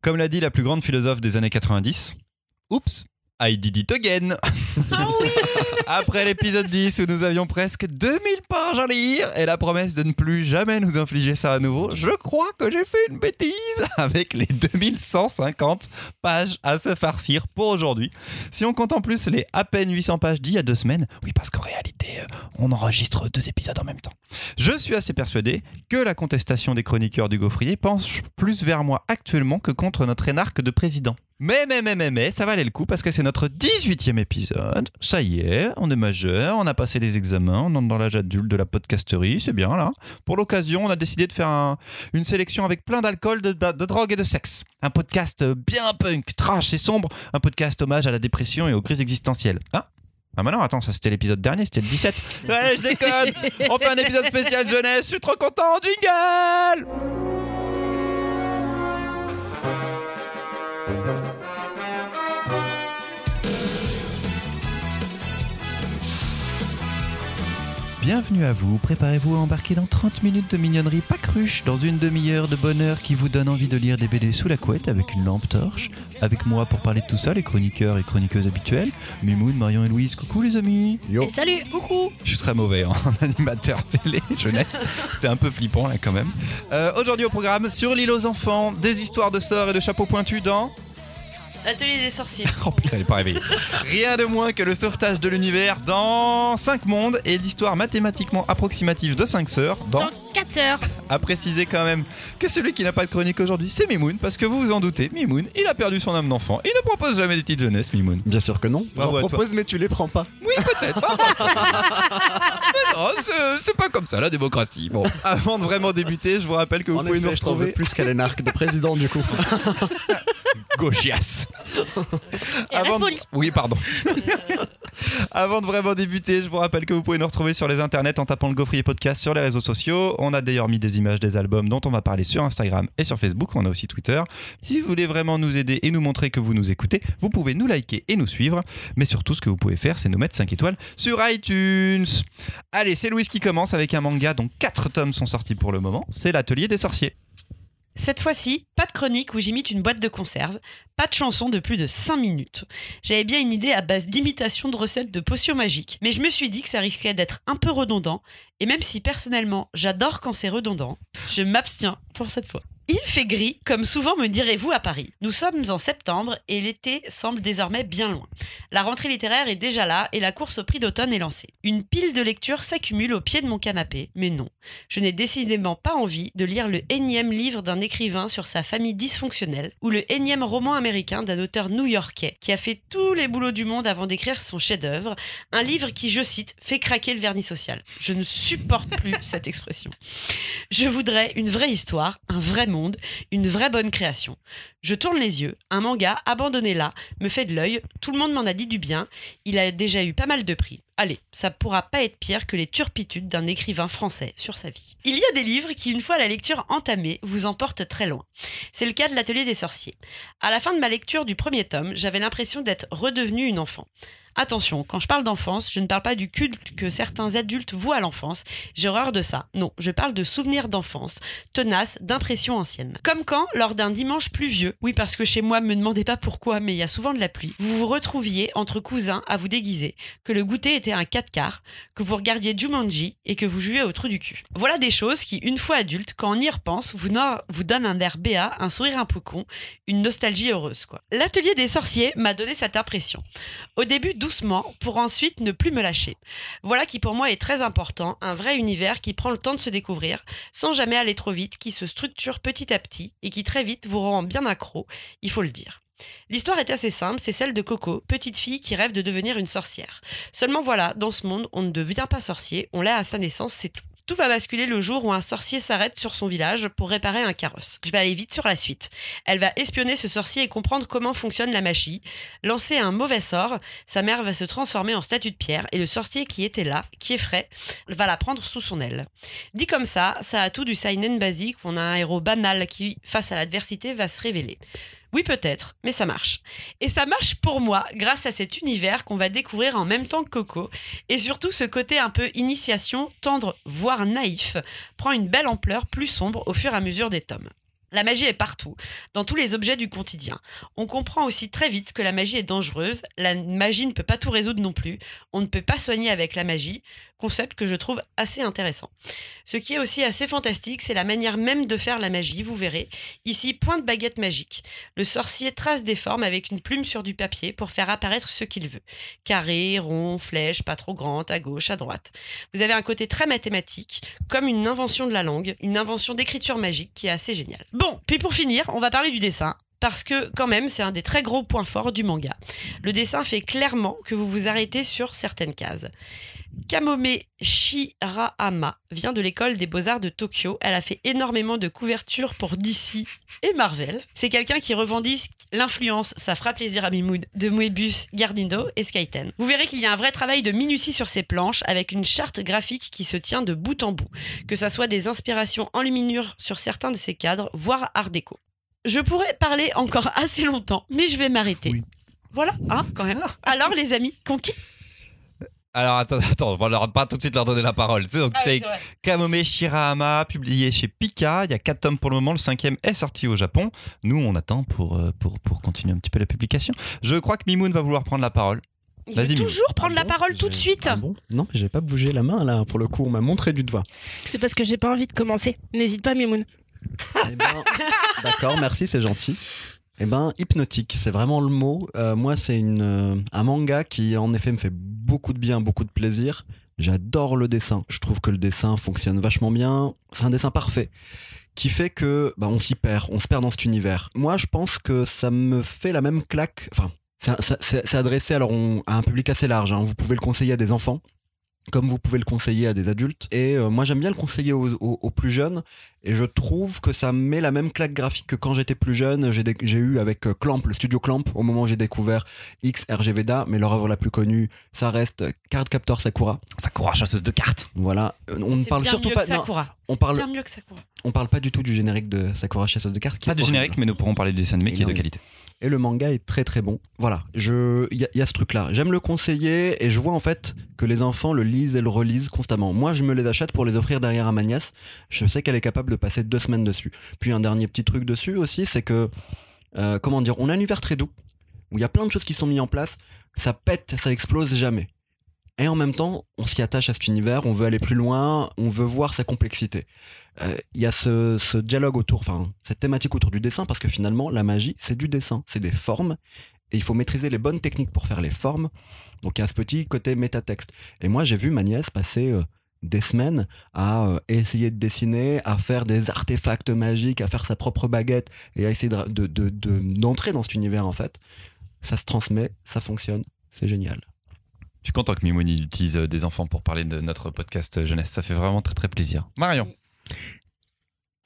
Comme l'a dit la plus grande philosophe des années 90, oups, I did it again. Ah oui Après l'épisode 10 où nous avions presque 2000 pages à lire et la promesse de ne plus jamais nous infliger ça à nouveau, je crois que j'ai fait une bêtise avec les 2150 pages à se farcir pour aujourd'hui. Si on compte en plus les à peine 800 pages d'il y a deux semaines, oui parce qu'en réalité euh, on enregistre deux épisodes en même temps. Je suis assez persuadé que la contestation des chroniqueurs du Gaufrier penche plus vers moi actuellement que contre notre énarque de président. Mais, mais, mais, mais, mais, ça valait le coup parce que c'est notre 18e épisode. Ça y est, on est majeur, on a passé les examens, on entre dans l'âge adulte de la podcasterie, c'est bien là. Pour l'occasion, on a décidé de faire un- une sélection avec plein d'alcool, de, de- de drogue et de sexe. Un podcast bien punk, trash et sombre, un podcast hommage à la dépression et aux crises existentielles. Hein? Ah bah non, attends, ça c'était l'épisode dernier, c'était le 17. Ouais, je déconne On fait un épisode spécial jeunesse, je suis trop content, jingle Bienvenue à vous, préparez-vous à embarquer dans 30 minutes de mignonnerie pas cruche, dans une demi-heure de bonheur qui vous donne envie de lire des BD sous la couette avec une lampe torche. Avec moi pour parler de tout ça, les chroniqueurs et chroniqueuses habituels, Mimoun, Marion et Louise, coucou les amis Et salut, coucou je suis très mauvais en animateur télé jeunesse. C'était un peu flippant là quand même. Euh, Aujourd'hui au programme, sur l'île aux enfants, des histoires de sorts et de chapeaux pointus dans... L'atelier des sorciers. Oh putain, elle est pas réveillée. Rien de moins que le sauvetage de l'univers dans 5 mondes et l'histoire mathématiquement approximative de 5 sœurs dans... Dans 4 heures. À préciser quand même que celui qui n'a pas de chronique aujourd'hui, c'est Mimoun, parce que vous vous en doutez, Mimoun, il a perdu son âme d'enfant. Il ne propose jamais des titres jeunesse, Mimoun. Bien sûr que non. Toi. propose, mais tu les prends pas. Oui, peut-être. Mais non, c'est- pas comme ça la démocratie. Bon, avant de vraiment débuter, je vous rappelle que vous en pouvez effet, nous je retrouver plus qu'à l'énarque de président, du coup. gauchias. Avant de-. Oui, pardon. Avant de vraiment débuter, je vous rappelle que vous pouvez nous retrouver sur les internets en tapant le Gaufrier Podcast sur les réseaux sociaux. On a d'ailleurs mis des images des albums dont on va parler sur Instagram et sur Facebook. On a aussi Twitter. Si vous voulez vraiment nous aider et nous montrer que vous nous écoutez, vous pouvez nous liker et nous suivre. Mais surtout, ce que vous pouvez faire, c'est nous mettre 5 étoiles sur iTunes. Allez, c'est Louise qui commence avec un manga dont 4 tomes sont sortis pour le moment. C'est l'Atelier des Sorciers. Cette fois-ci, pas de chronique où j'imite une boîte de conserve, pas de chanson de plus de 5 minutes. J'avais bien une idée à base d'imitation de recettes de potions magiques, mais je me suis dit que ça risquait d'être un peu redondant, et même si personnellement j'adore quand c'est redondant, je m'abstiens pour cette fois. Il fait gris, comme souvent me direz-vous à Paris. Nous sommes en septembre et l'été semble désormais bien loin. La rentrée littéraire est déjà là et la course au prix d'automne est lancée. Une pile de lectures s'accumule au pied de mon canapé, mais non, je n'ai décidément pas envie de lire le énième livre d'un écrivain sur sa famille dysfonctionnelle ou le énième roman américain d'un auteur new-yorkais qui a fait tous les boulots du monde avant d'écrire son chef-d'œuvre, un livre qui, je cite, fait craquer le vernis social. Je ne supporte plus cette expression. Je voudrais une vraie histoire, un vrai monde, une vraie bonne création. Je tourne les yeux, un manga abandonné là me fait de l'œil, tout le monde m'en a dit du bien, il a déjà eu pas mal de prix. Allez, ça pourra pas être pire que les turpitudes d'un écrivain français sur sa vie. Il y a des livres qui, une fois la lecture entamée, vous emportent très loin. C'est le cas de l'Atelier des sorciers. À la fin de ma lecture du premier tome, j'avais l'impression d'être redevenue une enfant. Attention, quand je parle d'enfance, je ne parle pas du culte que certains adultes vouent à l'enfance. J'ai horreur de ça. Non, je parle de souvenirs d'enfance, tenaces, d'impressions anciennes. Comme quand, lors d'un dimanche pluvieux, oui parce que chez moi, me demandez pas pourquoi, mais il y a souvent de la pluie, vous vous retrouviez entre cousins à vous déguiser, que le goûter était un 4 quarts, que vous regardiez Jumanji et que vous jouiez au trou du cul. Voilà des choses qui, une fois adulte, quand on y repense, vous, vous donnent un air béat, un sourire un peu con, une nostalgie heureuse, quoi. L'atelier des sorciers m'a donné cette impression. Au début doucement, pour ensuite ne plus me lâcher. Voilà qui pour moi est très important, un vrai univers qui prend le temps de se découvrir, sans jamais aller trop vite, qui se structure petit à petit et qui très vite vous rend bien accro, il faut le dire. L'histoire est assez simple, c'est celle de Coco, petite fille qui rêve de devenir une sorcière. Seulement voilà, dans ce monde, on ne devient pas sorcier, on l'est à sa naissance, c'est tout. Tout va basculer le jour où un sorcier s'arrête sur son village pour réparer un carrosse. Je vais aller vite sur la suite. Elle va espionner ce sorcier et comprendre comment fonctionne la magie. Lancer un mauvais sort, sa mère va se transformer en statue de pierre et le sorcier qui était là, qui est frais, va la prendre sous son aile. Dit comme ça, ça a tout du seinen basique où on a un héros banal qui, face à l'adversité, va se révéler. Oui, peut-être, mais ça marche. Et ça marche pour moi grâce à cet univers qu'on va découvrir en même temps que Coco. Et surtout, ce côté un peu initiation, tendre, voire naïf, prend une belle ampleur plus sombre au fur et à mesure des tomes. La magie est partout, dans tous les objets du quotidien. On comprend aussi très vite que la magie est dangereuse, la magie ne peut pas tout résoudre non plus, on ne peut pas soigner avec la magie, concept que je trouve assez intéressant. Ce qui est aussi assez fantastique, c'est la manière même de faire la magie, vous verrez. Ici, point de baguette magique. Le sorcier trace des formes avec une plume sur du papier pour faire apparaître ce qu'il veut. Carré, rond, flèche, pas trop grande, à gauche, à droite. Vous avez un côté très mathématique, comme une invention de la langue, une invention d'écriture magique qui est assez géniale. Bon, puis pour finir, on va parler du dessin. Parce que quand même, c'est un des très gros points forts du manga. Le dessin fait clairement que vous vous arrêtez sur certaines cases. Kamome Shirahama vient de l'école des beaux-arts de Tokyo. Elle a fait énormément de couvertures pour DC et Marvel. C'est quelqu'un qui revendique l'influence, ça fera plaisir à Mimoun, de Moebius, Gardindo et Skyten. Vous verrez qu'il y a un vrai travail de minutie sur ces planches avec une charte graphique qui se tient de bout en bout. Que ça soit des inspirations enluminures sur certains de ces cadres, voire art déco. Je pourrais parler encore assez longtemps, mais je vais m'arrêter. Oui. Voilà, hein, quand même. Alors les amis, conquis Alors attends, attends, on va leur- pas tout de suite leur donner la parole. Tu sais, donc, Ah c'est. Kamome Shirahama, publié chez Pika. Il y a 4 tomes pour le moment. Le cinquième est sorti au Japon. Nous, on attend pour, euh, pour, pour continuer un petit peu la publication. Je crois que Mimoun va vouloir prendre la parole. Il Vas-y, toujours prendre Ah la bon parole tout de suite. Ah bon non, mais j'ai pas bougé la main là. Pour le coup, on m'a montré du doigt. C'est parce que j'ai pas envie de commencer. N'hésite pas, Mimoun. Eh ben, D'accord, merci, c'est gentil. Eh ben, hypnotique, c'est vraiment le mot. Euh, moi, c'est une, euh, un manga qui, en effet, me fait beaucoup de bien, beaucoup de plaisir. J'adore le dessin. Je trouve que le dessin fonctionne vachement bien. C'est un dessin parfait qui fait que bah, on s'y perd, on se perd dans cet univers. Moi, je pense que ça me fait la même claque. Enfin, c'est c'est adressé alors on- à un public assez large. hein. Vous pouvez le conseiller à des enfants, comme vous pouvez le conseiller à des adultes. Et euh, moi, j'aime bien le conseiller aux, aux- aux plus jeunes. Et je trouve que ça met la même claque graphique que quand j'étais plus jeune. J'ai eu avec euh, Clamp, le studio Clamp, au moment où j'ai découvert X RGVDA, mais leur œuvre la plus connue, ça reste Card Captor Sakura. Sakura, chasseuse de cartes. Voilà. Euh, On ne parle bien surtout mieux pas. que non, on parle, Bien mieux que Sakura. on parle pas du tout du générique de Sakura chasseuse de cartes. qui Pas horrible. générique, mais nous pourrons parler du dessin animé qui est de qualité. Et le manga est très très bon. Voilà, je il y, y a ce truc là. J'aime le conseiller et je vois en fait que les enfants le lisent et le relisent constamment. Moi, je me les achète pour les offrir derrière à ma nièce. Je sais qu'elle est capable de passer deux semaines dessus. Puis un dernier petit truc dessus aussi, c'est que euh, comment dire, on a un univers très doux où il y a plein de choses qui sont mises en place. Ça pète, ça explose jamais. Et en même temps, on s'y attache à cet univers, on veut aller plus loin, on veut voir sa complexité. Euh, Il y a ce, dialogue autour, enfin, cette thématique autour du dessin, parce que finalement, la magie, c'est du dessin, c'est des formes, et il faut maîtriser les bonnes techniques pour faire les formes. Donc il y a ce petit côté métatexte. Et moi, j'ai vu ma nièce passer euh, des semaines à euh, essayer de dessiner, à faire des artefacts magiques, à faire sa propre baguette, et à essayer de- de- d'entrer dans cet univers, en fait. Ça se transmet, ça fonctionne, c'est génial. Je suis content que Mimoun il utilise euh, des enfants pour parler de notre podcast euh, jeunesse. Ça fait vraiment très très plaisir. Marion.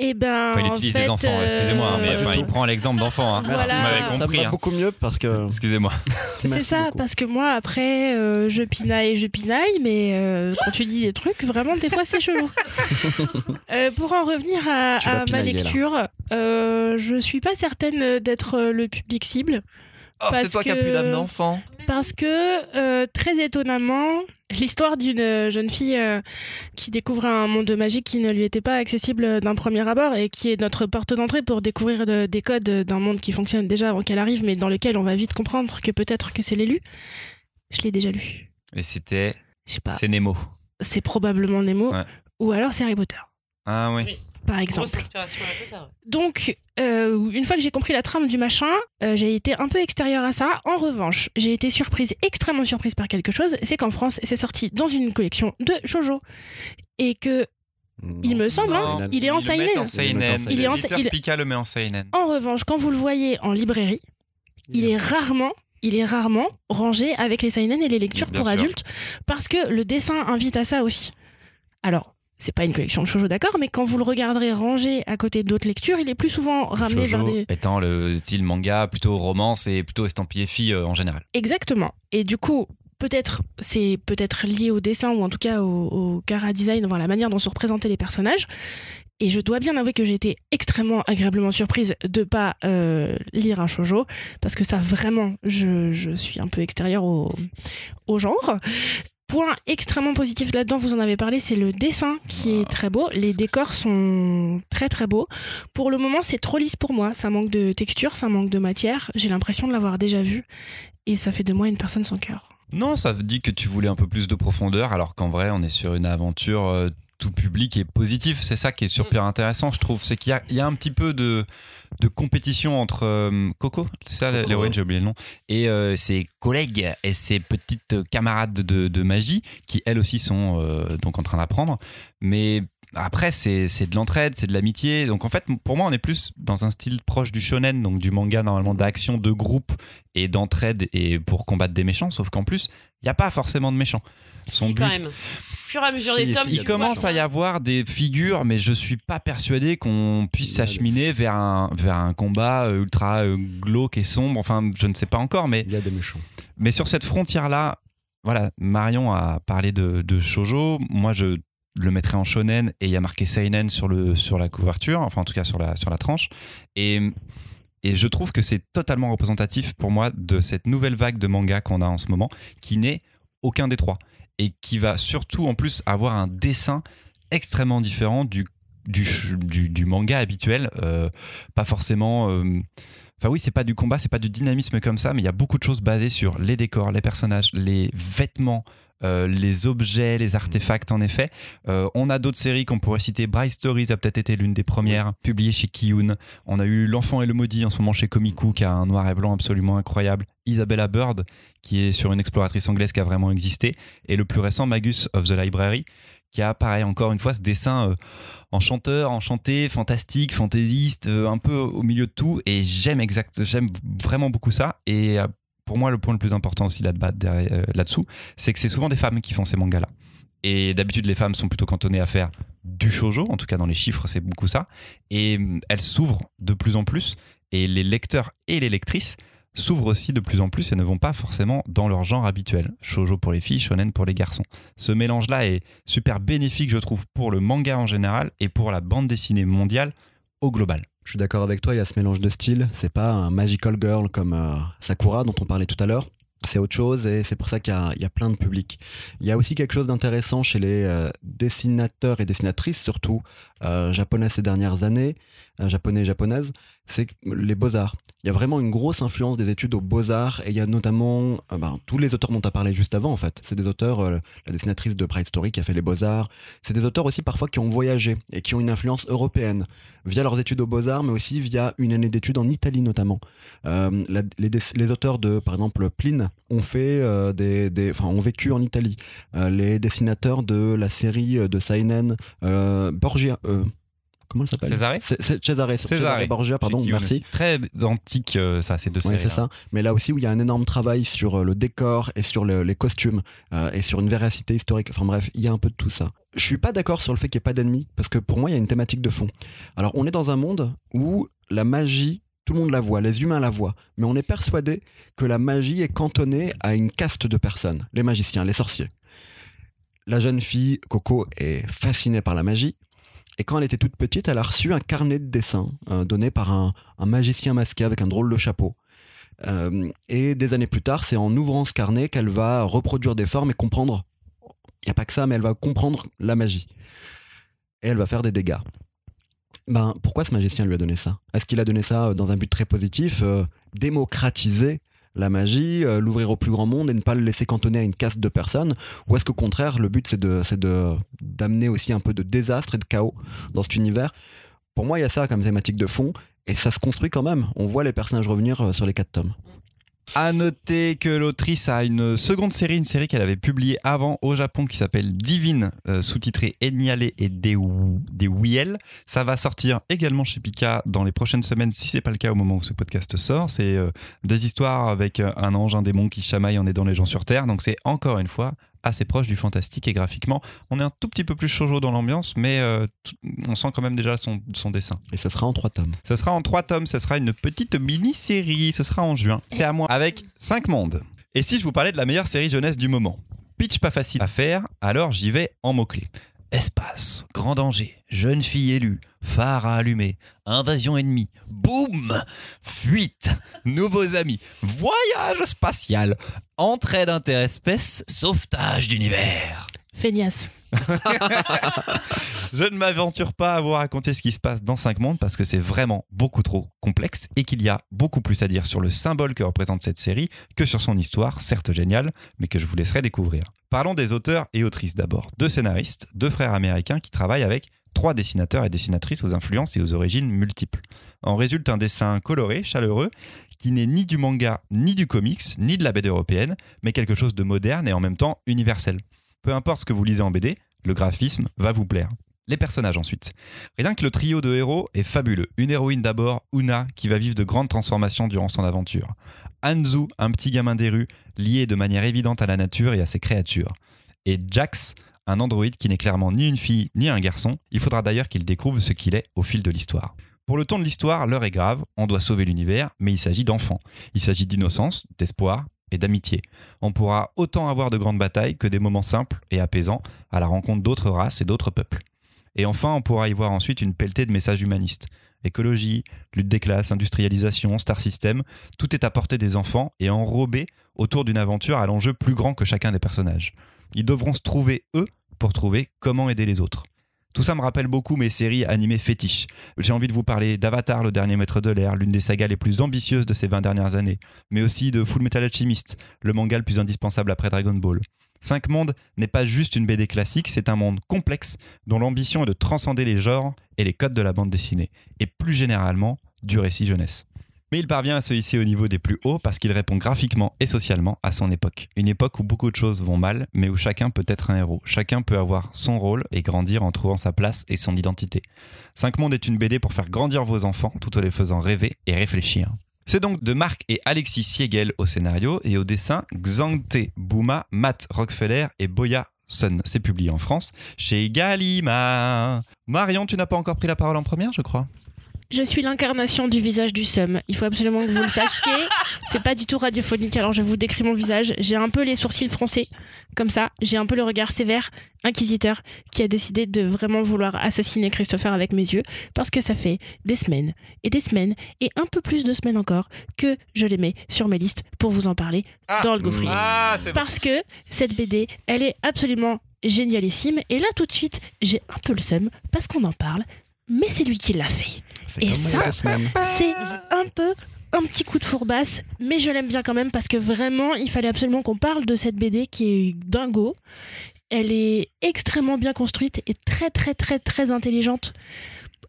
Eh ben. Enfin, il en utilise fait, des enfants, excusez-moi, hein, euh, mais enfin, il prend l'exemple d'enfants. Hein. Voilà. Vous m'avez Ça ça me compris. va hein. beaucoup mieux parce que. Excusez-moi. C'est ça, beaucoup. parce que moi, après, euh, je pinaille, je pinaille, mais euh, quand tu dis des trucs, vraiment, des fois, c'est chelou. Euh, pour en revenir à, ma lecture, euh, je suis pas certaine d'être euh, le public cible, Oh, c'est toi qui as plus d'âme d'enfant. parce que, euh, très étonnamment, l'histoire d'une jeune fille euh, qui découvre un monde magique qui ne lui était pas accessible d'un premier abord et qui est notre porte d'entrée pour découvrir de- des codes d'un monde qui fonctionne déjà avant qu'elle arrive, mais dans lequel on va vite comprendre que peut-être que c'est l'élu. Je l'ai déjà lu. Et c'était. Je sais pas. C'est Nemo. c'est probablement Nemo, Ouais. ou alors c'est Harry Potter, Ah oui. Oui. Par Grosse exemple. inspiration à Potter. Donc, euh, une fois que j'ai compris la trame du machin, euh, j'ai été un peu extérieure à ça. En revanche, j'ai été surprise, extrêmement surprise par quelque chose, c'est qu'en France, c'est sorti dans une collection de shoujo. Et que, il me semble, hein, il est en seinen. en seinen. Il est en- il- Pika le met en seinen. en revanche, quand vous le voyez en librairie, il est rarement il est rarement rangé avec les seinen et les lectures Bien pour sûr. adultes parce que le dessin invite à ça aussi. Alors, c'est pas une collection de shoujo d'accord, mais quand vous le regarderez rangé à côté d'autres lectures, il est plus souvent ramené vers Shoujo des étant le style manga, plutôt romance et plutôt estampillé fille euh, en général. Exactement. Et du coup, peut-être c'est peut-être lié au dessin ou en tout cas au, au cara design, voir la manière dont sont représentés les personnages. Et je dois bien avouer que j'ai été extrêmement agréablement surprise de pas euh, lire un shojo parce que ça vraiment, je, je suis un peu extérieure au, au genre. Point extrêmement positif là-dedans, vous en avez parlé, c'est le dessin qui est très beau. Les décors sont très très beaux. Pour le moment, c'est trop lisse pour moi. Ça manque de texture, ça manque de matière. J'ai l'impression de l'avoir déjà vu. Et ça fait de moi une personne sans cœur. Non, ça dit que tu voulais un peu plus de profondeur, alors qu'en vrai, on est sur une aventure euh, tout public et positif. C'est ça qui est super intéressant, je trouve. C'est qu'il y a, il y a un petit peu de, de compétition entre euh, Coco, c'est ça l'héroïne, j'ai oublié le nom, et euh, ses collègues et ses petites camarades de, de magie, qui elles aussi sont euh, donc en train d'apprendre. Mais après, c'est c'est de l'entraide, c'est de l'amitié. Donc en fait, pour moi, on est plus dans un style proche du shonen, donc du manga normalement d'action de groupe et d'entraide et pour combattre des méchants. Sauf qu'en plus, il n'y a pas forcément de méchants. Son Si, but, quand même. Au fur et à mesure Si, des tomes, si, il vois, commence à y avoir des figures, mais je suis pas persuadé qu'on puisse s'acheminer vers un, vers un combat euh, ultra euh, glauque et sombre. Enfin, je ne sais pas encore, mais, Il y a des méchants. mais sur cette frontière-là, voilà, Marion a parlé de, de shoujo. Moi, je le mettrais en shonen et il y a marqué seinen sur, le, sur la couverture, enfin en tout cas sur la, sur la tranche. Et, et je trouve que c'est totalement représentatif pour moi de cette nouvelle vague de manga qu'on a en ce moment, qui n'est aucun des trois. Et qui va surtout en plus avoir un dessin extrêmement différent du, du, du manga habituel. Euh, pas forcément. euh, Enfin oui, c'est pas du combat, c'est pas du dynamisme comme ça, mais il y a beaucoup de choses basées sur les décors, les personnages, les vêtements, euh, les objets, les artefacts en effet. Euh, on a d'autres séries qu'on pourrait citer. Bright Stories a peut-être été l'une des premières, publiée chez Kiyun. On a eu L'Enfant et le Maudit en ce moment chez Komiku, qui a un noir et blanc absolument incroyable. Isabella Bird, qui est sur une exploratrice anglaise qui a vraiment existé. Et le plus récent, Magus of the Library, qui a pareil encore une fois ce dessin euh, enchanteur, enchanté, fantastique, fantaisiste, euh, un peu au milieu de tout. Et j'aime exact, j'aime vraiment beaucoup ça. Et euh, pour moi, le point le plus important aussi euh, là-dessous, c'est que c'est souvent des femmes qui font ces mangas-là. Et d'habitude, les femmes sont plutôt cantonnées à faire du shoujo, en tout cas dans les chiffres, c'est beaucoup ça. Et hum, elles s'ouvrent de plus en plus, et les lecteurs et les lectrices s'ouvrent aussi de plus en plus et ne vont pas forcément dans leur genre habituel. Shoujo pour les filles, shonen pour les garçons. Ce mélange-là est super bénéfique, je trouve, pour le manga en général et pour la bande dessinée mondiale au global. Je suis d'accord avec toi, il y a ce mélange de styles. C'est pas un magical girl comme euh, Sakura dont on parlait tout à l'heure. C'est autre chose et c'est pour ça qu'il y, a- plein de publics. Il y a aussi quelque chose d'intéressant chez les euh, dessinateurs et dessinatrices, surtout euh, japonais ces dernières années, japonais et japonaises, c'est les beaux-arts. Il y a vraiment une grosse influence des études aux beaux-arts et il y a notamment euh, ben, tous les auteurs dont tu as parlé juste avant en fait. C'est des auteurs, euh, la dessinatrice de Bright Story qui a fait les beaux-arts. C'est des auteurs aussi parfois qui ont voyagé et qui ont une influence européenne via leurs études aux beaux-arts, mais aussi via une année d'études en Italie notamment. Euh, les, auteurs de, par exemple, Pline ont fait euh, des, ont vécu en Italie. Euh, les dessinateurs de la série de Seinen, euh, Borgia, euh, comment elle s'appelle Borgia, pardon, merci. Très antique, euh, ça, ces deux Oui, séries. c'est ça. Mais là aussi, où il y a un énorme travail sur euh, le décor et sur le- les costumes euh, et sur une véracité historique. Enfin bref, il y a un peu de tout ça. Je suis pas d'accord sur le fait qu'il n'y ait pas d'ennemis parce que pour moi, il y a une thématique de fond. Alors, on est dans un monde où la magie, tout le monde la voit, les humains la voient, mais on est persuadé que la magie est cantonnée à une caste de personnes, les magiciens, les sorciers. La jeune fille, Coco, est fascinée par la magie. Et quand elle était toute petite, elle a reçu un carnet de dessin euh, donné par un, magicien masqué avec un drôle de chapeau. Euh, et des années plus tard, c'est en ouvrant ce carnet qu'elle va reproduire des formes et comprendre. Il n'y a pas que ça, mais elle va comprendre la magie. Et elle va faire des dégâts. Ben, pourquoi ce magicien lui a donné ça? Est-ce qu'il a donné ça euh, dans un but très positif Démocratiser la magie, euh, l'ouvrir au plus grand monde et ne pas le laisser cantonner à une caste de personnes Ou est-ce qu'au contraire, le but c'est d'amener aussi un peu de désastre et de chaos dans cet univers? Pour moi, il y a ça comme thématique de fond. Et ça se construit quand même. On voit les personnages revenir euh, sur les quatre tomes. À noter que l'autrice a une seconde série, une série qu'elle avait publiée avant au Japon qui s'appelle Divine, euh, sous-titrée Eniale et des, des Wiel. Ça va sortir également chez Pika dans les prochaines semaines, si c'est pas le cas au moment où ce podcast sort. C'est euh, des histoires avec un ange, un démon qui chamaille en aidant les gens sur Terre. Donc c'est encore une fois assez proche du fantastique et graphiquement. On est un tout petit peu plus shoujo dans l'ambiance, mais euh, on sent quand même déjà son, son dessin. Et ça sera en trois tomes. Ce sera en trois tomes, ce sera une petite mini-série, ce sera en juin. C'est à moi. Avec cinq mondes. Et si je vous parlais de la meilleure série jeunesse du moment? Pitch pas facile à faire, alors j'y vais en mots-clés. Espace, grand danger, jeune fille élue, phare à allumer, invasion ennemie, boum, fuite, nouveaux amis, voyage spatial, entraide interespèce, sauvetage d'univers. Feignasse. Je ne m'aventure pas à vous raconter ce qui se passe dans 5 mondes parce que c'est vraiment beaucoup trop complexe et qu'il y a beaucoup plus à dire sur le symbole que représente cette série que sur son histoire, certes géniale, mais que je vous laisserai découvrir. Parlons des auteurs et autrices d'abord. Deux scénaristes, deux frères américains qui travaillent avec trois dessinateurs et dessinatrices aux influences et aux origines multiples. En résulte un dessin coloré, chaleureux, qui n'est ni du manga, ni du comics, ni de la BD européenne, mais quelque chose de moderne et en même temps universel. Peu importe ce que vous lisez en BD, le graphisme va vous plaire. Les personnages ensuite. Rien que le trio de héros est fabuleux. Une héroïne d'abord, Una, qui va vivre de grandes transformations durant son aventure. Anzu, un petit gamin des rues, lié de manière évidente à la nature et à ses créatures. Et Jax, un androïde qui n'est clairement ni une fille ni un garçon. Il faudra d'ailleurs qu'il découvre ce qu'il est au fil de l'histoire. Pour le ton de l'histoire, l'heure est grave, on doit sauver l'univers, mais il s'agit d'enfants. Il s'agit d'innocence, d'espoir et d'amitié. On pourra autant avoir de grandes batailles que des moments simples et apaisants à la rencontre d'autres races et d'autres peuples. Et enfin, on pourra y voir ensuite une pelletée de messages humanistes. Écologie, lutte des classes, industrialisation, star system, tout est à portée des enfants et enrobé autour d'une aventure à l'enjeu plus grand que chacun des personnages. Ils devront se trouver eux pour trouver comment aider les autres. Tout ça me rappelle beaucoup mes séries animées fétiches. J'ai envie de vous parler d'Avatar, le dernier maître de l'air, l'une des sagas les plus ambitieuses de ces 20 dernières années, mais aussi de Full Metal Alchemist, le manga le plus indispensable après Dragon Ball. Cinq mondes n'est pas juste une BD classique, c'est un monde complexe dont l'ambition est de transcender les genres et les codes de la bande dessinée, et plus généralement du récit jeunesse. Mais il parvient à se hisser au niveau des plus hauts parce qu'il répond graphiquement et socialement à son époque. Une époque où beaucoup de choses vont mal, mais où chacun peut être un héros. Chacun peut avoir son rôle et grandir en trouvant sa place et son identité. Cinq mondes est une BD pour faire grandir vos enfants tout en les faisant rêver et réfléchir. C'est donc de Marc et Alexis Siegel au scénario et au dessin Xangte Bouma, Matt Rockefeller et Boya Sun. C'est publié en France chez Gallimard. Marion, tu n'as pas encore pris la parole en première, je crois? Je suis l'incarnation du visage du seum. Il faut absolument que vous le sachiez. C'est pas du tout radiophonique, alors je vous décris mon visage. J'ai un peu les sourcils froncés, comme ça. J'ai un peu le regard sévère, inquisiteur, qui a décidé de vraiment vouloir assassiner Christopher avec mes yeux, parce que ça fait des semaines et des semaines, et un peu plus de semaines encore, que je les mets sur mes listes pour vous en parler dans le gaufrier. Ah, c'est Parce que cette BD, elle est absolument génialissime. Et là, tout de suite, j'ai un peu le seum parce qu'on en parle, mais c'est lui qui l'a fait. Et ça. C'est un peu un petit coup de fourbasse, mais je l'aime bien quand même parce que vraiment, il fallait absolument qu'on parle de cette BD qui est dingo. Elle est extrêmement bien construite et très très très très intelligente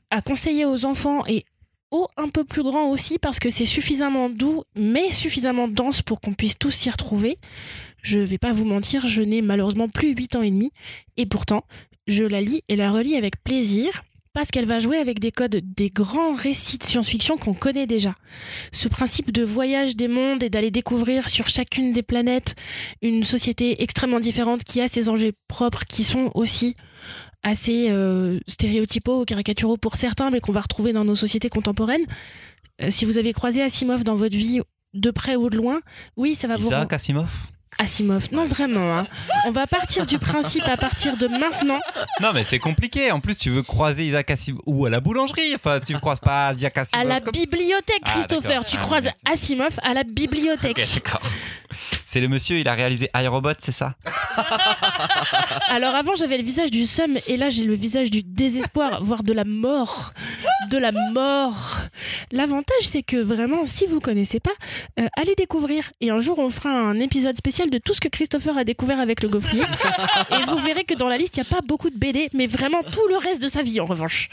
à conseiller aux enfants et aux un peu plus grands aussi parce que c'est suffisamment doux mais suffisamment dense pour qu'on puisse tous s'y retrouver. Je vais pas vous mentir, je n'ai malheureusement plus 8 ans et demi et pourtant je la lis et la relis avec plaisir parce qu'elle va jouer avec des codes des grands récits de science-fiction qu'on connaît déjà. Ce principe de voyage des mondes et d'aller découvrir sur chacune des planètes une société extrêmement différente qui a ses enjeux propres qui sont aussi assez euh, stéréotypaux ou caricaturaux pour certains mais qu'on va retrouver dans nos sociétés contemporaines. Euh, si vous avez croisé Asimov dans votre vie de près ou de loin, oui, ça va vous Isaac Asimov? Asimov, non vraiment. hein. On va partir du principe à partir de maintenant. Non, mais c'est compliqué. En plus, tu veux croiser Isaac Asimov ou à la boulangerie. Enfin, tu ne croises pas Isaac Asimov. À la comme- bibliothèque, Ah, Christopher. tu Ah, croises. Asimov à la bibliothèque. D'accord. C'est le monsieur, il a réalisé iRobot, c'est ça? Alors avant, j'avais le visage du seum et là, j'ai le visage du désespoir, voire de la mort. De la mort. L'avantage, c'est que vraiment, si vous connaissez pas, euh, allez découvrir. Et un jour, on fera un épisode spécial de tout ce que Christopher a découvert avec le gaufrier. et vous verrez que dans la liste, il n'y a pas beaucoup de BD, mais vraiment tout le reste de sa vie, en revanche.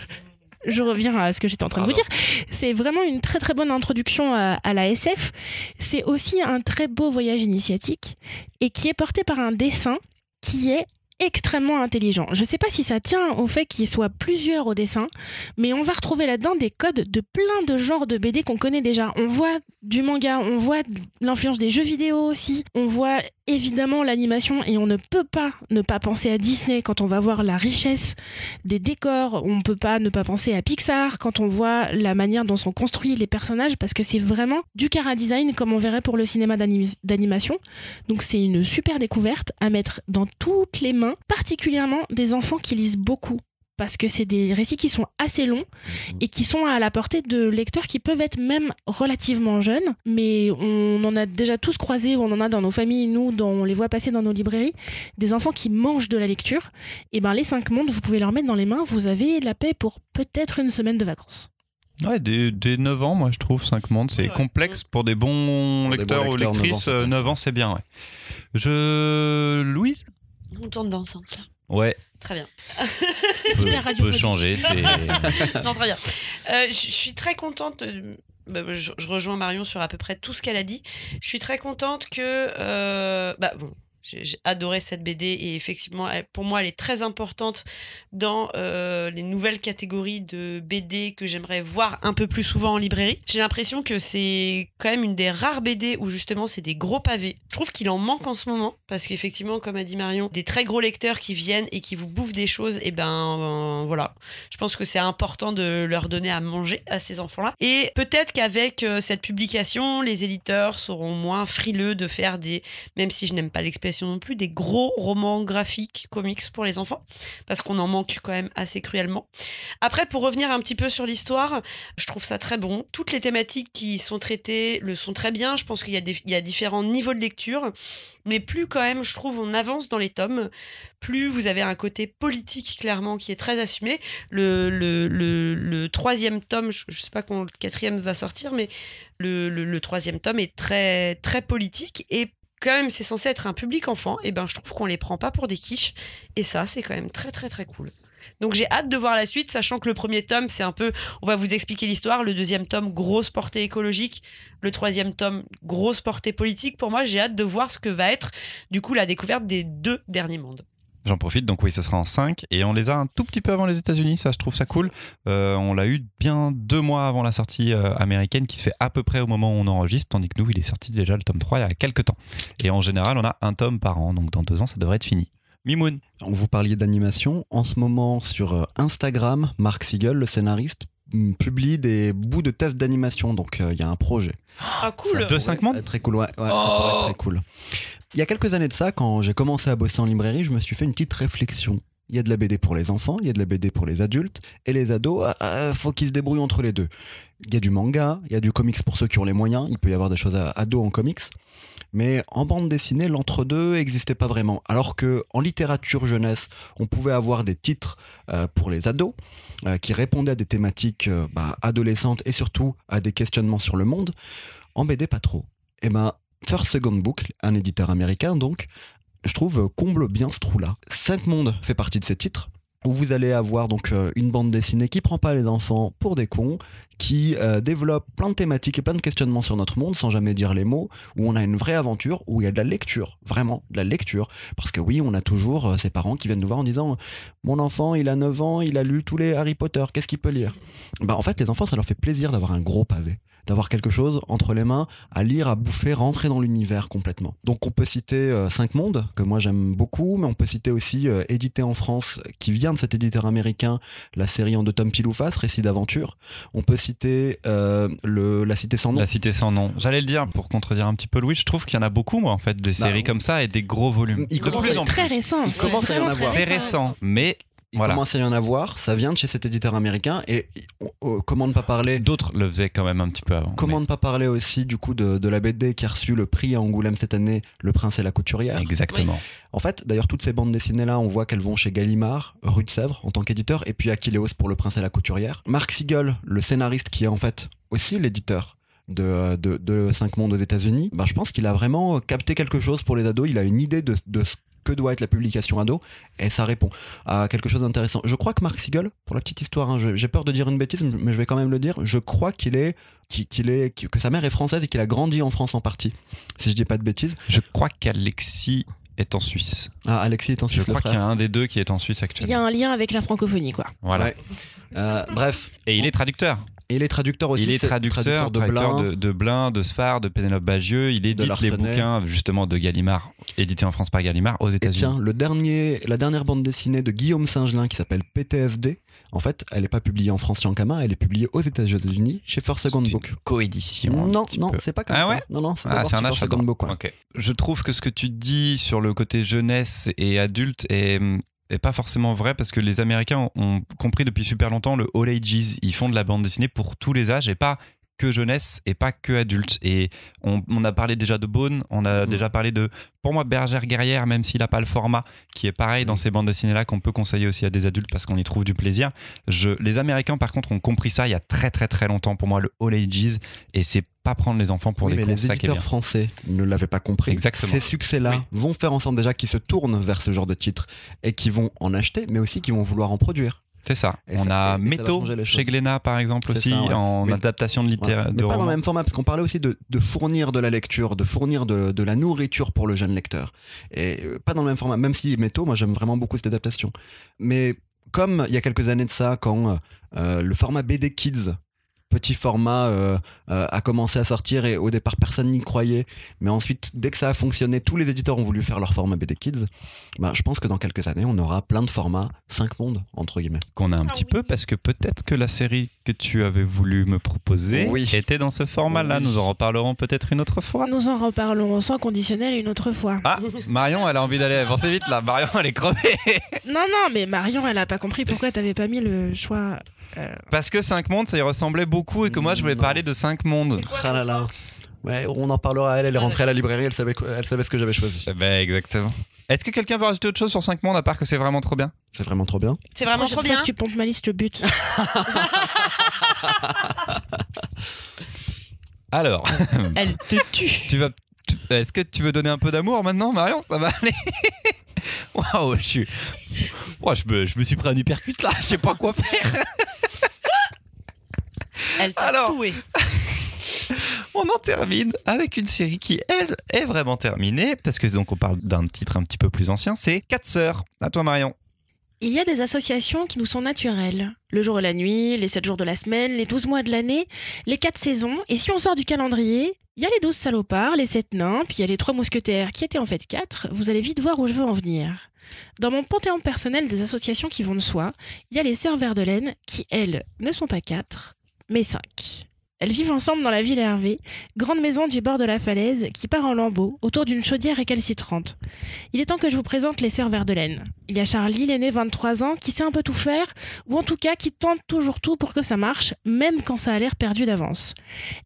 Je reviens à ce que j'étais en train de vous dire. C'est vraiment une très très bonne introduction à, à la SF. C'est aussi un très beau voyage initiatique et qui est porté par un dessin qui est extrêmement intelligent. Je ne sais pas si ça tient au fait qu'il soit plusieurs au dessin, mais on va retrouver là-dedans des codes de plein de genres de BD qu'on connaît déjà. On voit du manga, on voit l'influence des jeux vidéo aussi, on voit évidemment l'animation et on ne peut pas ne pas penser à Disney quand on va voir la richesse des décors, on ne peut pas ne pas penser à Pixar quand on voit la manière dont sont construits les personnages parce que c'est vraiment du cara design comme on verrait pour le cinéma d'animation. Donc c'est une super découverte à mettre dans toutes les mains particulièrement des enfants qui lisent beaucoup parce que c'est des récits qui sont assez longs et qui sont à la portée de lecteurs qui peuvent être même relativement jeunes, mais on en a déjà tous croisé, on en a dans nos familles, nous, dans, on les voit passer dans nos librairies, des enfants qui mangent de la lecture. Et ben les cinq mondes, vous pouvez leur mettre dans les mains, vous avez la paix pour peut-être une semaine de vacances. Ouais, dès, dès 9 ans, moi je trouve 5 mondes, c'est Ouais. complexe pour des bons Pour des lecteurs bons ou lecteurs, 9 ans, lectrices. ça euh, passe. 9 ans, c'est bien, ouais. Je. Louise? On tourne dans ce sens-là. Ouais, Très bien. radiophonique. peut changer, non, très bien. Euh, je suis très contente. euh, bah, je, je rejoins Marion sur à peu près tout ce qu'elle a dit. Je suis très contente que. euh, bah, bon. J'ai adoré cette BD et effectivement, pour moi, elle est très importante dans euh, les nouvelles catégories de BD que j'aimerais voir un peu plus souvent en librairie. J'ai l'impression que c'est quand même une des rares BD où justement c'est des gros pavés. Je trouve qu'il en manque en ce moment parce qu'effectivement, comme a dit Marion, des très gros lecteurs qui viennent et qui vous bouffent des choses, et ben euh, voilà. Je pense que c'est important de leur donner à manger à ces enfants-là. Et peut-être qu'avec euh, cette publication, les éditeurs seront moins frileux de faire des, même si je n'aime pas non plus, des gros romans graphiques, comics pour les enfants, parce qu'on en manque quand même assez cruellement. Après, pour revenir un petit peu sur l'histoire, je trouve ça très bon. Toutes les thématiques qui sont traitées le sont très bien. Je pense qu'il y, a y a différents niveaux de lecture, mais plus quand même, je trouve, on avance dans les tomes, plus vous avez un côté politique clairement qui est très assumé. Le, le, le, troisième tome, je, je sais pas quand le quatrième va sortir, mais le, le, le troisième tome est très, très politique et quand même c'est censé être un public enfant, et ben je trouve qu'on les prend pas pour des quiches et ça c'est quand même très très très cool. Donc j'ai hâte de voir la suite, sachant que le premier tome c'est un peu, on va vous expliquer l'histoire, le deuxième tome grosse portée écologique, le troisième tome grosse portée politique. Pour moi j'ai hâte de voir ce que va être du coup la découverte des deux derniers mondes. J'en profite, donc oui, ce sera en 5 et on les a un tout petit peu avant les États-Unis, ça je trouve ça cool. Euh, on l'a eu bien deux mois avant la sortie euh, américaine qui se fait à peu près au moment où on enregistre, tandis que nous, il est sorti déjà le tome 3 il y a quelques temps. Et en général, on a un tome par an, donc dans deux ans, ça devrait être fini. Mimoun, Vous parliez d'animation. En ce moment, sur euh, Instagram, Mark Siegel, le scénariste, publie des bouts de tests d'animation. Donc, euh, il y a un projet. Ah cool. De pourrait cinq mondes être Très cool, ouais. ouais, ça Oh pourrait être très cool. Il y a quelques années de ça, quand j'ai commencé à bosser en librairie, je me suis fait une petite réflexion. Il y a de la BD pour les enfants, il y a de la BD pour les adultes, et les ados, ah, ah, faut qu'ils se débrouillent entre les deux. Il y a du manga, il y a du comics pour ceux qui ont les moyens, il peut y avoir des choses ados en comics, mais en bande dessinée, l'entre-deux n'existait pas vraiment. Alors que en littérature jeunesse, on pouvait avoir des titres euh, pour les ados euh, qui répondaient à des thématiques euh, bah, adolescentes et surtout à des questionnements sur le monde. En BD, pas trop. Et ben, First Second Book, un éditeur américain donc, je trouve euh, comble bien ce trou-là. Cinq mondes fait partie de ces titres où vous allez avoir donc euh, une bande dessinée qui prend pas les enfants pour des cons, qui euh, développe plein de thématiques et plein de questionnements sur notre monde sans jamais dire les mots, où on a une vraie aventure, où il y a de la lecture, vraiment de la lecture. Parce que oui, on a toujours euh, ces parents qui viennent nous voir en disant Mon enfant, il a 9 ans, il a lu tous les Harry Potter, qu'est-ce qu'il peut lire? Bah en fait, les enfants, ça leur fait plaisir d'avoir un gros pavé d'avoir quelque chose entre les mains à lire, à bouffer, rentrer dans l'univers complètement. Donc on peut citer euh, Cinq mondes, que moi j'aime beaucoup, mais on peut citer aussi, euh, édité en France, qui vient de cet éditeur américain, la série en deux tomes pile ou face, Récit d'aventure. On peut citer euh, le, La Cité sans nom. la cité sans nom. J'allais le dire pour contredire un petit peu Louis, je trouve qu'il y en a beaucoup, moi, en fait, des Bah, séries comme ça et des gros volumes. il de commence plus à en être très plus. récent. Il c'est commence à y en vraiment avoir. très C'est récent, mais Il Voilà. commence à y en avoir, ça vient de chez cet éditeur américain, et on- on- comment ne pas parler d'autres le faisaient quand même un petit peu avant. Comment ne pas parler aussi du coup de, de la BD qui a reçu le prix à Angoulême cette année, Le Prince et la Couturière Exactement. En fait, d'ailleurs, toutes ces bandes dessinées là, on voit qu'elles vont chez Gallimard, rue de Sèvres, en tant qu'éditeur, et puis Achilleos pour Le Prince et la Couturière. Mark Siegel, le scénariste qui est en fait aussi l'éditeur de, de, de Cinq Mondes aux États-Unis, bah, je pense qu'il a vraiment capté quelque chose pour les ados. Il a une idée de, de ce que doit être la publication ado, et ça répond à quelque chose d'intéressant. Je crois que Mark Siegel, pour la petite histoire, hein, je- j'ai peur de dire une bêtise, mais je vais quand même le dire, je crois qu'il est, qu'il est, que sa mère est française et qu'il a grandi en France en partie, si je dis pas de bêtises. Je crois qu'Alexis est en Suisse. Ah, Alexis est en Je Suisse, le crois qu'il y a un des deux qui est en Suisse Il y actuellement. a un lien avec la francophonie, quoi. Voilà. Ouais. Euh, bref, Et il est traducteur. Et il est traducteur aussi. il est traducteur, de Blin. de, de Blin, de Sfar, de Pénélope Bagieux. Il édite les bouquins justement de Gallimard, édités en France par Gallimard aux États-Unis. tiens, le dernier, la dernière bande dessinée de Guillaume Singelin qui s'appelle PTSD, en fait, elle n'est pas publiée en France chez Ankama, elle est publiée aux États-Unis chez First Second Book. coédition. Non, non, c'est pas comme Ah ça. ouais non, non, c'est Ah, un First Second Book. ouais. Je trouve que ce que tu dis sur le côté jeunesse et adulte est, pas forcément vrai parce que les Américains ont compris depuis super longtemps le all ages. Ils font de la bande dessinée pour tous les âges et pas que jeunesse et pas que adulte. Et on, on a parlé déjà de Bone, on a Mhm. déjà parlé de, pour moi, Bergère Guerrière, même s'il n'a pas le format, qui est pareil dans ces bandes dessinées-là, qu'on peut conseiller aussi à des adultes parce qu'on y trouve du plaisir. Je, les Américains, par contre, ont compris ça il y a très très très longtemps. Pour moi, le all ages, et c'est pas prendre les enfants pour Oui, des mais cons, les éditeurs français ne l'avaient pas compris. Exactement. Ces succès-là Oui. vont faire en sorte déjà qu'ils se tournent vers ce genre de titres et qui vont en acheter, mais aussi qui vont vouloir en produire. C'est ça. Et on ça- a Métaux chez. Glénat, par exemple, aussi, ça, ouais. en adaptation de Ouais. littérature. Pas dans le même format, parce qu'on parlait aussi de, de fournir de la lecture, de fournir de, de la nourriture pour le jeune lecteur. Et euh, pas dans le même format, même si Métaux, moi j'aime vraiment beaucoup cette adaptation. Mais comme il y a quelques années de ça, quand euh, le format BD Kids, petit format, euh, euh, a commencé à sortir et au départ personne n'y croyait, mais ensuite dès que ça a fonctionné, tous les éditeurs ont voulu faire leur format BD Kids. Bah, je pense que dans quelques années, on aura plein de formats, 5 mondes, entre guillemets. Qu'on a un Ah petit oui. peu, parce que peut-être que la série que tu avais voulu me proposer Oui. était dans ce format-là. Oui. Nous en reparlerons peut-être une autre fois. Nous en reparlerons sans conditionnel une autre fois. Ah, Marion, elle a envie d'aller avancer vite là. Marion, elle est crevée. Non, non, mais Marion, elle a pas compris pourquoi t'avais pas mis le choix. euh, Parce que 5 mondes, ça y ressemblait beaucoup et que moi, je voulais Non. parler de 5 mondes. Ah là là. Ouais, on en parlera. Elle, elle est rentrée à la librairie, elle savait, elle savait ce que j'avais choisi. Ben, exactement. Est-ce que quelqu'un veut rajouter autre chose sur 5 mondes à part que c'est vraiment trop bien? C'est vraiment trop bien. C'est vraiment trop bien. que tu pompes ma liste, je te bute. Alors, Elle te tue. tu vas. Est-ce que tu veux donner un peu d'amour maintenant, Marion? Ça va aller Waouh, je suis. Ouah, je, me, je me suis pris un hypercute là, je sais pas quoi faire. Elle t'a Alors. toué. On en termine avec une série qui, elle, est vraiment terminée, parce que donc on parle d'un titre un petit peu plus ancien, c'est Quatre sœurs. À toi, Marion. Il y a des associations qui nous sont naturelles. Le jour et la nuit, les 7 jours de la semaine, les 12 mois de l'année, les 4 saisons. Et si on sort du calendrier, il y a les 12 salopards, les 7 nains, puis il y a les 3 mousquetaires qui étaient en fait 4. Vous allez vite voir où je veux en venir. Dans mon panthéon personnel des associations qui vont de soi, il y a les sœurs Verdelaine qui, elles, ne sont pas 4, mais 5. Elles vivent ensemble dans la ville Hervé, grande maison du bord de la falaise qui part en lambeaux autour d'une chaudière récalcitrante. Il est temps que je vous présente les sœurs Verdelaine. Il y a Charlie, l'aîné 23 ans, qui sait un peu tout faire, ou en tout cas qui tente toujours tout pour que ça marche, même quand ça a l'air perdu d'avance.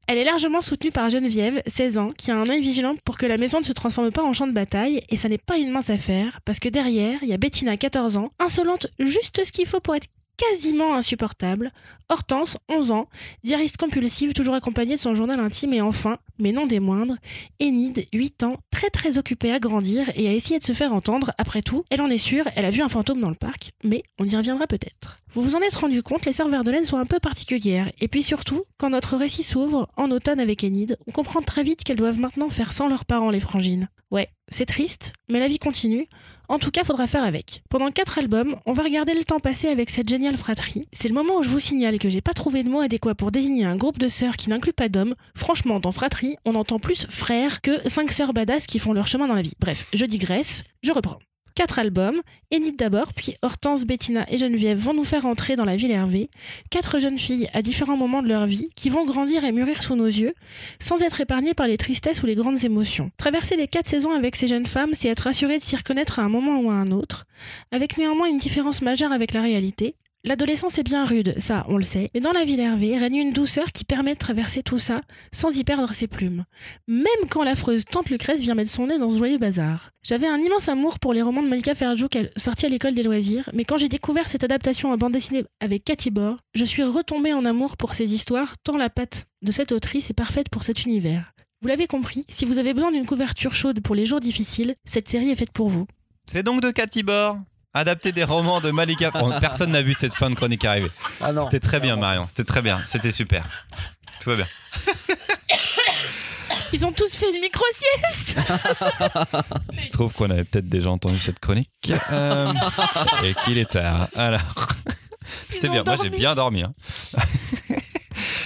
Elle est largement soutenue par Geneviève, 16 ans, qui a un œil vigilant pour que la maison ne se transforme pas en champ de bataille, et ça n'est pas une mince affaire, parce que derrière, il y a Bettina, 14 ans, insolente juste ce qu'il faut pour être quasiment insupportable, Hortense, 11 ans, diariste compulsive, toujours accompagnée de son journal intime, et enfin, mais non des moindres, Enid, 8 ans, très très occupée à grandir et à essayer de se faire entendre. Après tout, elle en est sûre, elle a vu un fantôme dans le parc, mais on y reviendra peut-être. Vous vous en êtes rendu compte, les sœurs Verdelaine sont un peu particulières. Et puis surtout, quand notre récit s'ouvre, en automne avec Enid, on comprend très vite qu'elles doivent maintenant faire sans leurs parents, les frangines. Ouais, c'est triste, mais la vie continue. En tout cas, faudra faire avec. Pendant quatre albums, on va regarder le temps passé avec cette géniale fratrie. C'est le moment où je vous signale que j'ai pas trouvé de mot adéquat pour désigner un groupe de sœurs qui n'inclut pas d'hommes. Franchement, dans fratrie, on entend plus frères que cinq sœurs badass qui font leur chemin dans la vie. Bref, je digresse, je reprends. Quatre albums, Enid d'abord, puis Hortense, Bettina et Geneviève vont nous faire entrer dans la ville Hervé. Quatre jeunes filles à différents moments de leur vie qui vont grandir et mûrir sous nos yeux, sans être épargnées par les tristesses ou les grandes émotions. Traverser les quatre saisons avec ces jeunes femmes, c'est être assuré de s'y reconnaître à un moment ou à un autre, avec néanmoins une différence majeure avec la réalité. L'adolescence est bien rude, ça on le sait, mais dans la ville Hervé règne une douceur qui permet de traverser tout ça sans y perdre ses plumes. Même quand l'affreuse tante Lucrèce vient mettre son nez dans ce joyeux bazar. J'avais un immense amour pour les romans de Malika Ferjouk sortis à l'école des loisirs, mais quand j'ai découvert cette adaptation en bande dessinée avec Cathy Bor, je suis retombée en amour pour ces histoires, tant la patte de cette autrice est parfaite pour cet univers. Vous l'avez compris, si vous avez besoin d'une couverture chaude pour les jours difficiles, cette série est faite pour vous. C'est donc de Cathy Bor, adapté des romans de Malika. Oh, personne n'a vu cette fin de chronique arriver. Ah. C'était très bien, Marion. C'était très bien. C'était super. Tout va bien. Ils ont tous fait une micro-sieste Il se trouve qu'on avait peut-être déjà entendu cette chronique euh, et qu'il est tard. Alors, c'était bien. Moi, j'ai bien dormi. hein.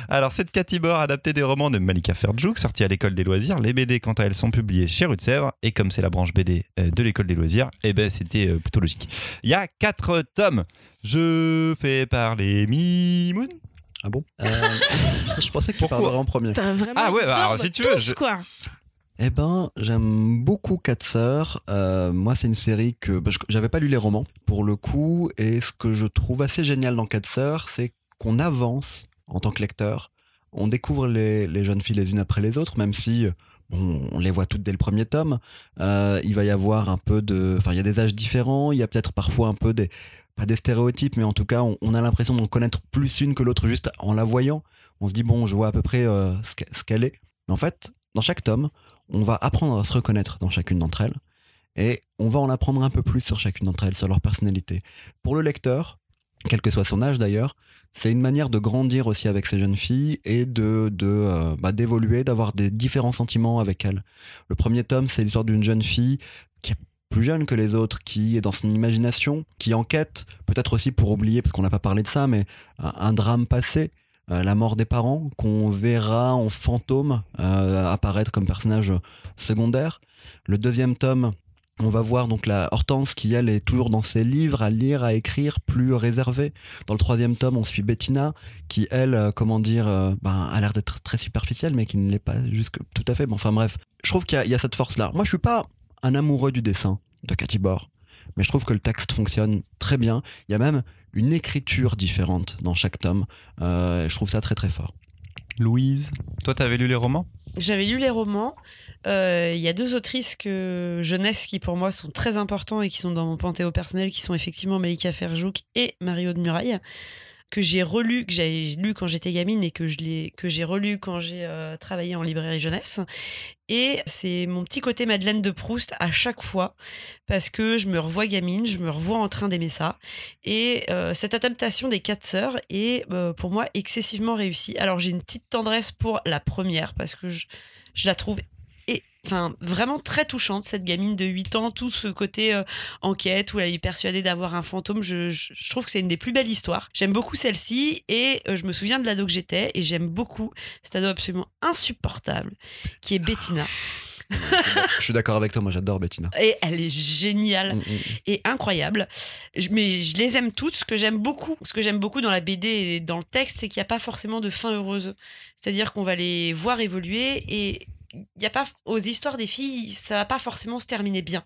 Alors, c'est de Cathy Bor, adapté des romans de Malika Ferjouk, sorti à l'école des loisirs. Les BD, quant à elles, sont publiées chez Rue de Sèvres. Et comme c'est la branche BD euh, de l'école des loisirs, eh ben, c'était euh, plutôt logique. Il y a quatre tomes. Je fais parler Mimoun. Ah bon? Euh, Je pensais que tu Pourquoi? parlerais en premier. T'as vraiment Ah ouais, une alors, si tu veux, je- quoi. Eh ben, j'aime beaucoup Quatre Sœurs. Euh, moi, c'est une série que j'avais pas lu les romans pour le coup, et ce que je trouve assez génial dans Quatre Sœurs, c'est qu'on avance en tant que lecteur. On découvre les, jeunes filles les unes après les autres, même si on les voit toutes dès le premier tome. Euh, il va y avoir un peu de, enfin, il y a des âges différents. Il y a peut-être parfois un peu des stéréotypes, mais en tout cas, on, a l'impression d'en connaître plus une que l'autre juste en la voyant. On se dit bon, je vois à peu près euh, ce qu'elle est. Mais en fait, dans chaque tome, on va apprendre à se reconnaître dans chacune d'entre elles et on va en apprendre un peu plus sur chacune d'entre elles, sur leur personnalité. Pour le lecteur, quel que soit son âge d'ailleurs, c'est une manière de grandir aussi avec ces jeunes filles et de, euh, bah, d'évoluer, d'avoir des différents sentiments avec elles. Le premier tome, c'est l'histoire d'une jeune fille qui est plus jeune que les autres, qui est dans son imagination, qui enquête, peut-être aussi pour oublier, parce qu'on n'a pas parlé de ça, mais un, un drame passé, euh, la mort des parents, qu'on verra en fantôme euh, apparaître comme personnage secondaire. Le deuxième tome, on va voir donc la Hortense qui elle est toujours dans ses livres à lire, à écrire, plus réservée. Dans le troisième tome, on suit Bettina qui elle, euh, comment dire, euh, ben, a l'air d'être très superficielle mais qui ne l'est pas jusque tout à fait. Bon, enfin bref, je trouve qu'il y a- cette force là. Moi, je suis pas un amoureux du dessin de Cathy Bor, mais je trouve que le texte fonctionne très bien. Il y a même une écriture différente dans chaque tome. Euh, je trouve ça très très fort. Louise, toi, t'avais lu les romans? J'avais lu les romans. Euh, Il y a deux autrices que jeunesse qui pour moi sont très importants et qui sont dans mon panthéon personnel, qui sont effectivement Malika Ferjouk et Mario de Muraille, que j'ai relu, que j'ai lu quand j'étais gamine et que j'ai relu quand j'ai euh, travaillé en librairie jeunesse. Et c'est mon petit côté Madeleine de Proust à chaque fois, parce que je me revois gamine, je me revois en train d'aimer ça. Et euh, cette adaptation des quatre sœurs est euh, pour moi excessivement réussie. Alors j'ai une petite tendresse pour la première, parce que je, je la trouve enfin, vraiment très touchante, cette gamine de 8 ans, tout ce côté euh, enquête où elle est persuadée d'avoir un fantôme. Je, je- je trouve que c'est une des plus belles histoires. J'aime beaucoup celle-ci et euh, je me souviens de l'ado que j'étais et j'aime beaucoup cet ado absolument insupportable qui est Bettina. je suis d'accord avec toi, moi j'adore Bettina. Et elle est géniale Mm, mm. et incroyable. Je- mais je les aime toutes. Ce que j'aime beaucoup, ce que j'aime beaucoup dans la BD et dans le texte, c'est qu'il n'y a pas forcément de fin heureuse. C'est-à-dire qu'on va les voir évoluer et y a pas aux histoires des filles, ça va pas forcément se terminer bien.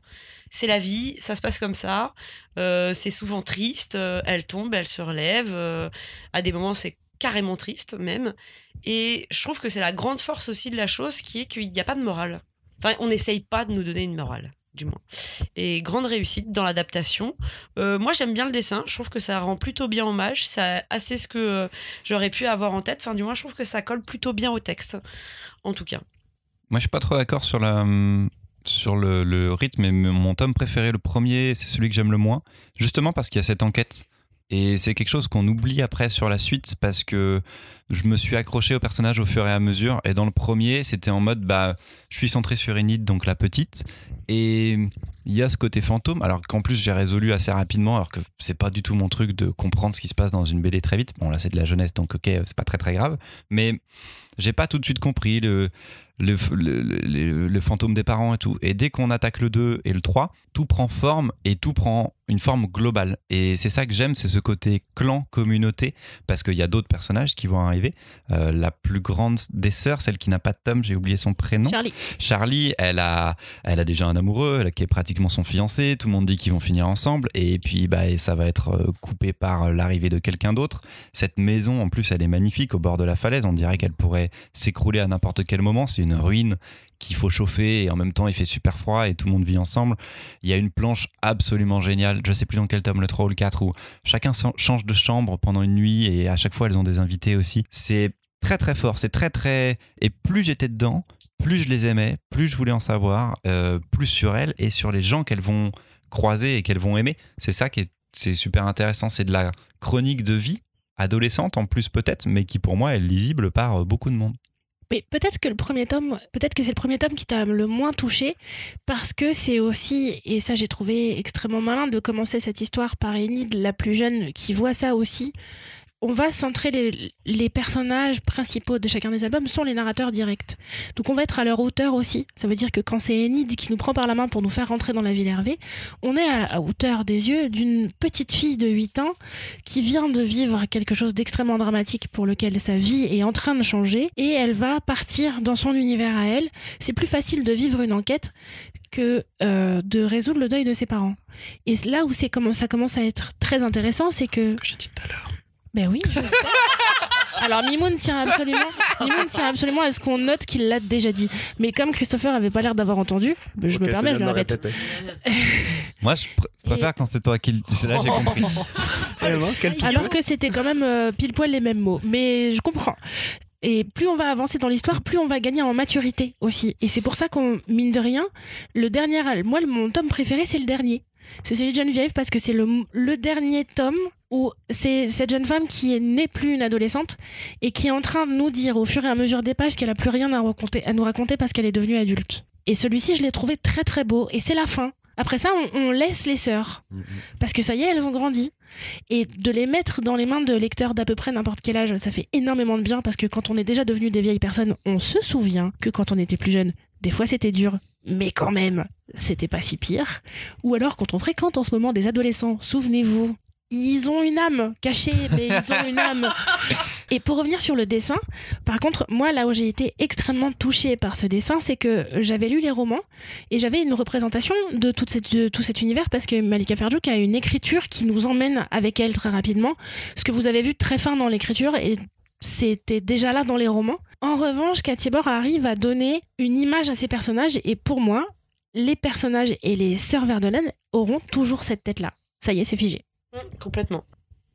C'est la vie, ça se passe comme ça. Euh, c'est souvent triste. euh, elle tombe, elle se relève. euh, à des moments, c'est carrément triste même. Et je trouve que c'est la grande force aussi de la chose, qui est qu'il n'y a pas de morale. Enfin, on n'essaye pas de nous donner une morale, du moins et grande réussite dans l'adaptation. Moi, j'aime bien le dessin. Je trouve que ça rend plutôt bien hommage. C'est assez ce que j'aurais pu avoir en tête. Enfin, du moins, je trouve que ça colle plutôt bien au texte, en tout cas. Moi, je suis pas trop d'accord sur le, rythme. Et mon tome préféré, le premier, c'est celui que j'aime le moins, justement parce qu'il y a cette enquête. Et c'est quelque chose qu'on oublie après sur la suite parce que je me suis accroché au personnage au fur et à mesure. Et dans le premier, c'était en mode bah, je suis centré sur Enid, donc la petite. Et il y a ce côté fantôme, alors qu'en plus j'ai résolu assez rapidement, alors que c'est pas du tout mon truc de comprendre ce qui se passe dans une BD très vite. Bon, là c'est de la jeunesse, donc ok, c'est pas très très grave. Mais j'ai pas tout de suite compris le, le, le, le- le fantôme des parents et tout. Et dès qu'on attaque le 2 et le 3, tout prend forme et tout prend une forme globale. Et c'est ça que j'aime, c'est ce côté clan, communauté, parce qu'il y a d'autres personnages qui vont arriver. Euh, la plus grande des sœurs, celle qui n'a pas de tome, j'ai oublié son prénom. Charlie. Charlie, elle a, elle a déjà un amoureux, elle, qui est pratiquement son fiancé. Tout le monde dit qu'ils vont finir ensemble. Et puis, bah, et ça va être euh, coupé par euh, l'arrivée de quelqu'un d'autre. Cette maison, en plus, elle est magnifique au bord de la falaise. On dirait qu'elle pourrait s'écrouler à n'importe quel moment. C'est une ruine qu'il faut chauffer et en même temps il fait super froid et tout le monde vit ensemble. Il y a une planche absolument géniale, je sais plus dans quel tome, le 3 ou le 4, où chacun change de chambre pendant une nuit et à chaque fois elles ont des invités aussi. C'est très très fort, c'est très très... Et plus j'étais dedans, plus je les aimais, plus je voulais en savoir, euh, plus sur elles et sur les gens qu'elles vont croiser et qu'elles vont aimer. C'est ça qui est, c'est super intéressant, c'est de la chronique de vie adolescente en plus peut-être, mais qui pour moi est lisible par euh, beaucoup de monde. Mais peut-être que le premier tome, peut-être que c'est le premier tome qui t'a le moins touché, parce que c'est aussi, et ça j'ai trouvé extrêmement malin de commencer cette histoire par Enid, la plus jeune, qui voit ça aussi, on va centrer les, personnages principaux de chacun des albums sont les narrateurs directs. Donc on va être à leur hauteur aussi. Ça veut dire que quand c'est Enid qui nous prend par la main pour nous faire rentrer dans la ville Hervé, on est à, à hauteur des yeux d'une petite fille de 8 ans qui vient de vivre quelque chose d'extrêmement dramatique pour lequel sa vie est en train de changer et elle va partir dans son univers à elle. C'est plus facile de vivre une enquête que euh, de résoudre le deuil de ses parents. Et là où comment ça commence à être très intéressant, c'est que Que j'ai dit tout à l'heure. Ben oui, je sais. Alors Mimoun tient absolument, Mimoun tient absolument à ce qu'on note qu'il l'a déjà dit. Mais comme Christopher avait pas l'air d'avoir entendu, ben, je me permets, je le répète. Moi, je pr- préfère quand c'est toi qui le dis. Là, j'ai compris. Alors que c'était quand même euh, pile poil les mêmes mots. Mais je comprends. Et plus on va avancer dans l'histoire, plus on va gagner en maturité aussi. Et c'est pour ça qu'on, mine de rien, le dernier, moi, le- mon tome préféré, c'est le dernier. C'est celui de Geneviève parce que c'est le, le dernier tome où c'est cette jeune femme qui est n'est plus une adolescente et qui est en train de nous dire au fur et à mesure des pages qu'elle a plus rien à, raconter, à nous raconter parce qu'elle est devenue adulte. Et celui-ci, je l'ai trouvé très très beau. Et c'est la fin. Après ça, on, on laisse les sœurs. Parce que ça y est, elles ont grandi. Et de les mettre dans les mains de lecteurs d'à peu près n'importe quel âge, ça fait énormément de bien parce que quand on est déjà devenu des vieilles personnes, on se souvient que quand on était plus jeune, des fois c'était dur, mais quand même, c'était pas si pire. Ou alors quand on fréquente en ce moment des adolescents, souvenez-vous, ils ont une âme cachée, mais ils ont une âme. Et pour revenir sur le dessin, par contre, moi, là où j'ai été extrêmement touchée par ce dessin, c'est que j'avais lu les romans et j'avais une représentation de, de tout cet univers parce que Malika Ferdouk a une écriture qui nous emmène avec elle très rapidement. Ce que vous avez vu très fin dans l'écriture et c'était déjà là dans les romans. En revanche, Cathy Bord arrive à donner une image à ses personnages et pour moi, les personnages et les sœurs Verdelaine auront toujours cette tête-là. Ça y est, c'est figé. Complètement.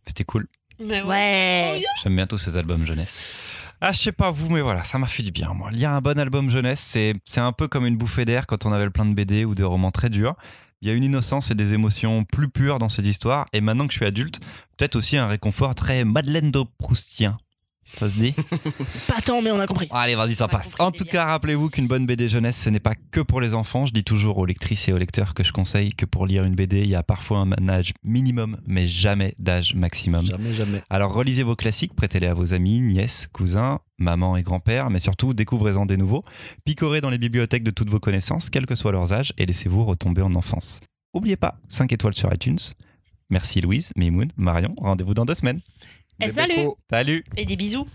C'était cool. Mais Ouais. J'aime bien tous ces albums jeunesse. Ah, je sais pas vous, mais voilà, ça m'a fait du bien, moi. Lire un bon album jeunesse, c'est c'est un peu comme une bouffée d'air quand on avait le plein de BD ou de romans très durs. Il y a une innocence et des émotions plus pures dans cette histoire. Et maintenant que je suis adulte, peut-être aussi un réconfort très Madeleine de Proustien. Ça se dit Pas tant, mais on a compris. Allez, vas-y, ça passe. En tout cas, rappelez-vous qu'une bonne BD jeunesse, ce n'est pas que pour les enfants. Je dis toujours aux lectrices et aux lecteurs que je conseille que pour lire une BD, il y a parfois un âge minimum, mais jamais d'âge maximum. Jamais, jamais. Alors relisez vos classiques, prêtez-les à vos amis, nièces, cousins, maman et grand-père, mais surtout découvrez-en des nouveaux. Picorez dans les bibliothèques de toutes vos connaissances, quels que soient leurs âges, et laissez-vous retomber en enfance. N'oubliez pas, 5 étoiles sur iTunes. Merci Louise, Mimoun, Marion. Rendez-vous dans deux semaines. Eh, Des salut. Salut Et des bisous.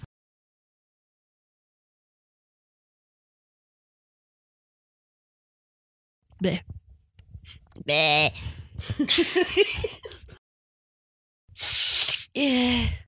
Ben. Yeah.